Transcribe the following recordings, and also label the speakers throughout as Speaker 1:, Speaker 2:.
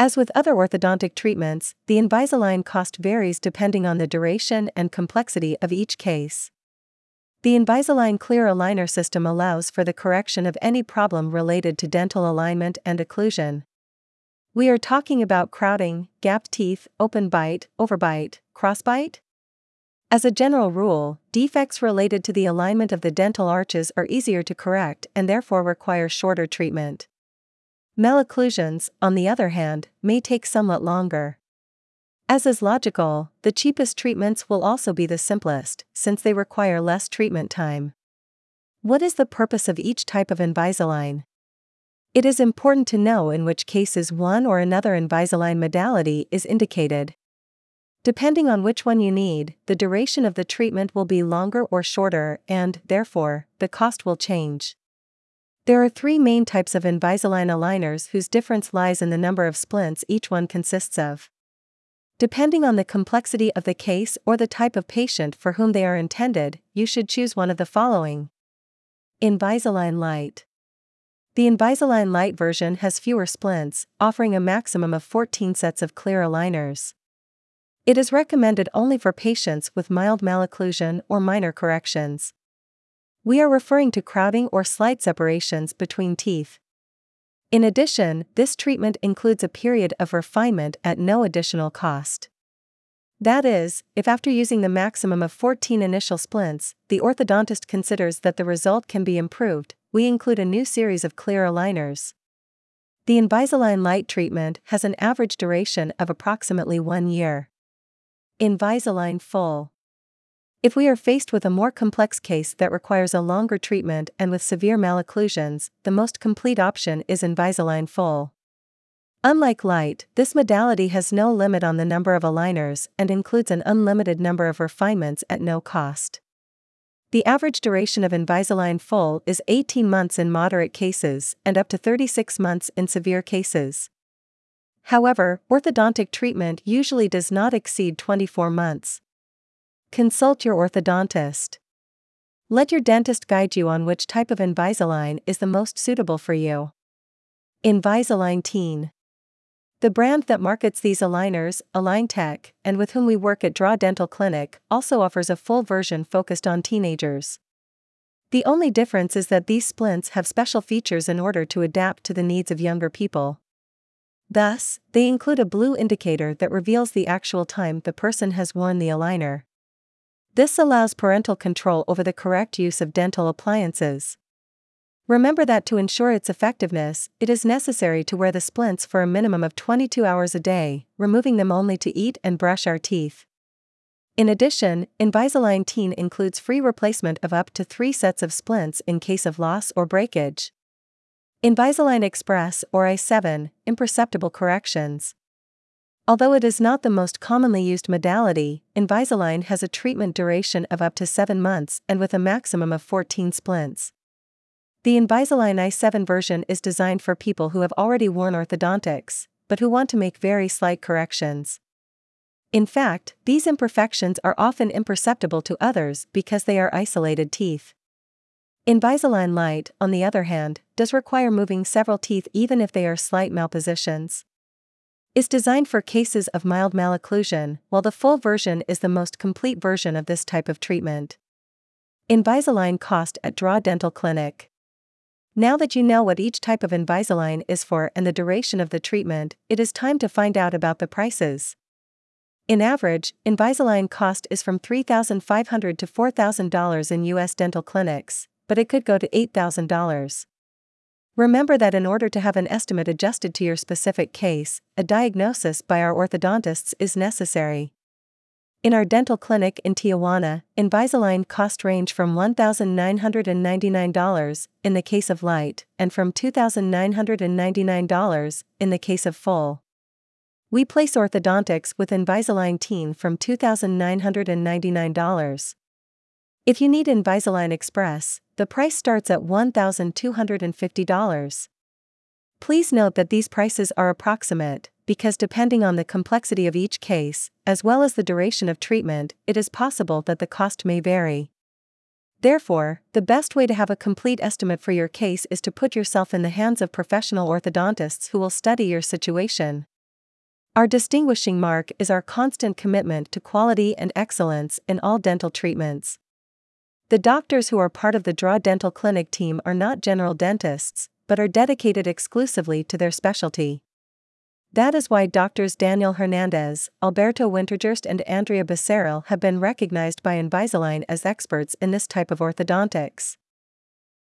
Speaker 1: As with other orthodontic treatments, the Invisalign cost varies depending on the duration and complexity of each case. The Invisalign clear aligner system allows for the correction of any problem related to dental alignment and occlusion. We are talking about crowding, gapped teeth, open bite, overbite, crossbite? As a general rule, defects related to the alignment of the dental arches are easier to correct and therefore require shorter treatment. Malocclusions, on the other hand, may take somewhat longer. As is logical, the cheapest treatments will also be the simplest, since they require less treatment time. What is the purpose of each type of Invisalign? It is important to know in which cases one or another Invisalign modality is indicated. Depending on which one you need, the duration of the treatment will be longer or shorter, and, therefore, the cost will change. There are three main types of Invisalign aligners whose difference lies in the number of splints each one consists of. Depending on the complexity of the case or the type of patient for whom they are intended, you should choose one of the following Invisalign Lite The Invisalign Lite version has fewer splints, offering a maximum of 14 sets of clear aligners. It is recommended only for patients with mild malocclusion or minor corrections. We are referring to crowding or slight separations between teeth. In addition, this treatment includes a period of refinement at no additional cost. That is, if after using the maximum of 14 initial splints, the orthodontist considers that the result can be improved, we include a new series of clear aligners. The Invisalign Lite treatment has an average duration of approximately one year. Invisalign Full if we are faced with a more complex case that requires a longer treatment and with severe malocclusions, the most complete option is Invisalign Full. Unlike light, this modality has no limit on the number of aligners and includes an unlimited number of refinements at no cost. The average duration of Invisalign Full is 18 months in moderate cases and up to 36 months in severe cases. However, orthodontic treatment usually does not exceed 24 months. Consult your orthodontist. Let your dentist guide you on which type of Invisalign is the most suitable for you. Invisalign Teen. The brand that markets these aligners, AlignTech, and with whom we work at Draw Dental Clinic, also offers a full version focused on teenagers. The only difference is that these splints have special features in order to adapt to the needs of younger people. Thus, they include a blue indicator that reveals the actual time the person has worn the aligner. This allows parental control over the correct use of dental appliances. Remember that to ensure its effectiveness, it is necessary to wear the splints for a minimum of 22 hours a day, removing them only to eat and brush our teeth. In addition, Invisalign Teen includes free replacement of up to three sets of splints in case of loss or breakage. Invisalign Express or i7, imperceptible corrections. Although it is not the most commonly used modality, Invisalign has a treatment duration of up to 7 months and with a maximum of 14 splints. The Invisalign i7 version is designed for people who have already worn orthodontics, but who want to make very slight corrections. In fact, these imperfections are often imperceptible to others because they are isolated teeth. Invisalign Lite, on the other hand, does require moving several teeth even if they are slight malpositions is designed for cases of mild malocclusion, while the full version is the most complete version of this type of treatment. Invisalign cost at Draw Dental Clinic. Now that you know what each type of Invisalign is for and the duration of the treatment, it is time to find out about the prices. In average, Invisalign cost is from 3,500 to $4,000 in U.S. dental clinics, but it could go to $8,000. Remember that in order to have an estimate adjusted to your specific case, a diagnosis by our orthodontists is necessary. In our dental clinic in Tijuana, Invisalign cost range from $1,999 in the case of light and from $2,999 in the case of full. We place orthodontics with Invisalign Teen from $2,999. If you need Invisalign Express, the price starts at $1,250. Please note that these prices are approximate, because depending on the complexity of each case, as well as the duration of treatment, it is possible that the cost may vary. Therefore, the best way to have a complete estimate for your case is to put yourself in the hands of professional orthodontists who will study your situation. Our distinguishing mark is our constant commitment to quality and excellence in all dental treatments. The doctors who are part of the Draw Dental Clinic team are not general dentists, but are dedicated exclusively to their specialty. That is why doctors Daniel Hernandez, Alberto Wintergerst, and Andrea Becerril have been recognized by Invisalign as experts in this type of orthodontics.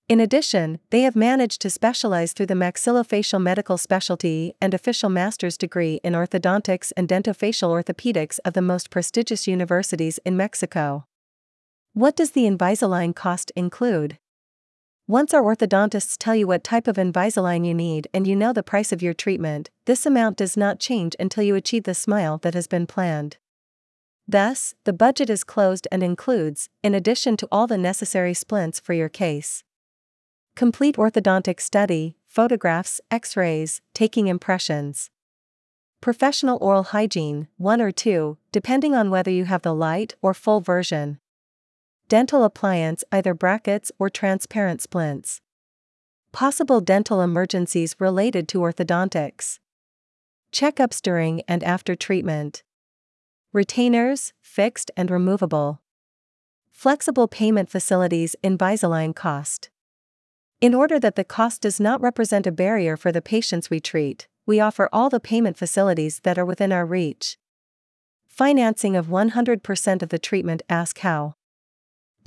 Speaker 1: In addition, they have managed to specialize through the maxillofacial medical specialty and official master's degree in orthodontics and dentofacial orthopedics of the most prestigious universities in Mexico. What does the Invisalign cost include? Once our orthodontists tell you what type of Invisalign you need and you know the price of your treatment, this amount does not change until you achieve the smile that has been planned. Thus, the budget is closed and includes, in addition to all the necessary splints for your case, Complete orthodontic study, photographs, x rays, taking impressions. Professional oral hygiene, one or two, depending on whether you have the light or full version. Dental appliance, either brackets or transparent splints. Possible dental emergencies related to orthodontics. Checkups during and after treatment. Retainers, fixed and removable. Flexible payment facilities in Invisalign cost. In order that the cost does not represent a barrier for the patients we treat, we offer all the payment facilities that are within our reach. Financing of 100% of the treatment Ask How.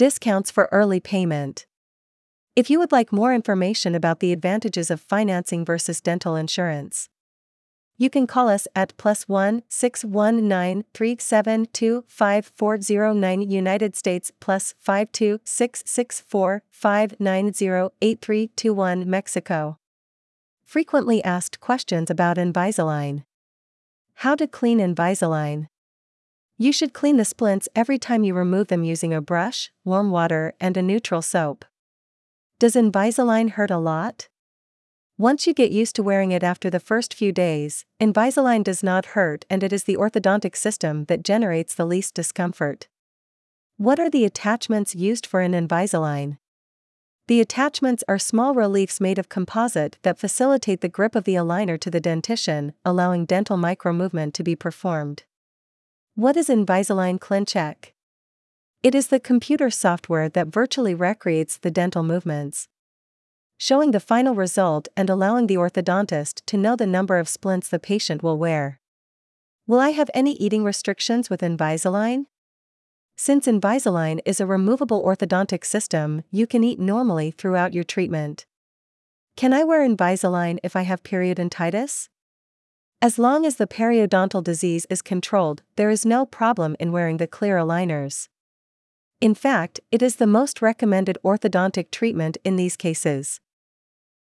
Speaker 1: Discounts for early payment. If you would like more information about the advantages of financing versus dental insurance, you can call us at plus 1 619 372 5409 United States plus 52 664 590 8321 Mexico. Frequently asked questions about Invisalign. How to clean Invisalign. You should clean the splints every time you remove them using a brush, warm water, and a neutral soap. Does Invisalign hurt a lot? Once you get used to wearing it after the first few days, Invisalign does not hurt and it is the orthodontic system that generates the least discomfort. What are the attachments used for an Invisalign? The attachments are small reliefs made of composite that facilitate the grip of the aligner to the dentition, allowing dental micromovement to be performed. What is Invisalign ClinCheck? It is the computer software that virtually recreates the dental movements showing the final result and allowing the orthodontist to know the number of splints the patient will wear. Will I have any eating restrictions with Invisalign? Since Invisalign is a removable orthodontic system, you can eat normally throughout your treatment. Can I wear Invisalign if I have periodontitis? As long as the periodontal disease is controlled, there is no problem in wearing the clear aligners. In fact, it is the most recommended orthodontic treatment in these cases.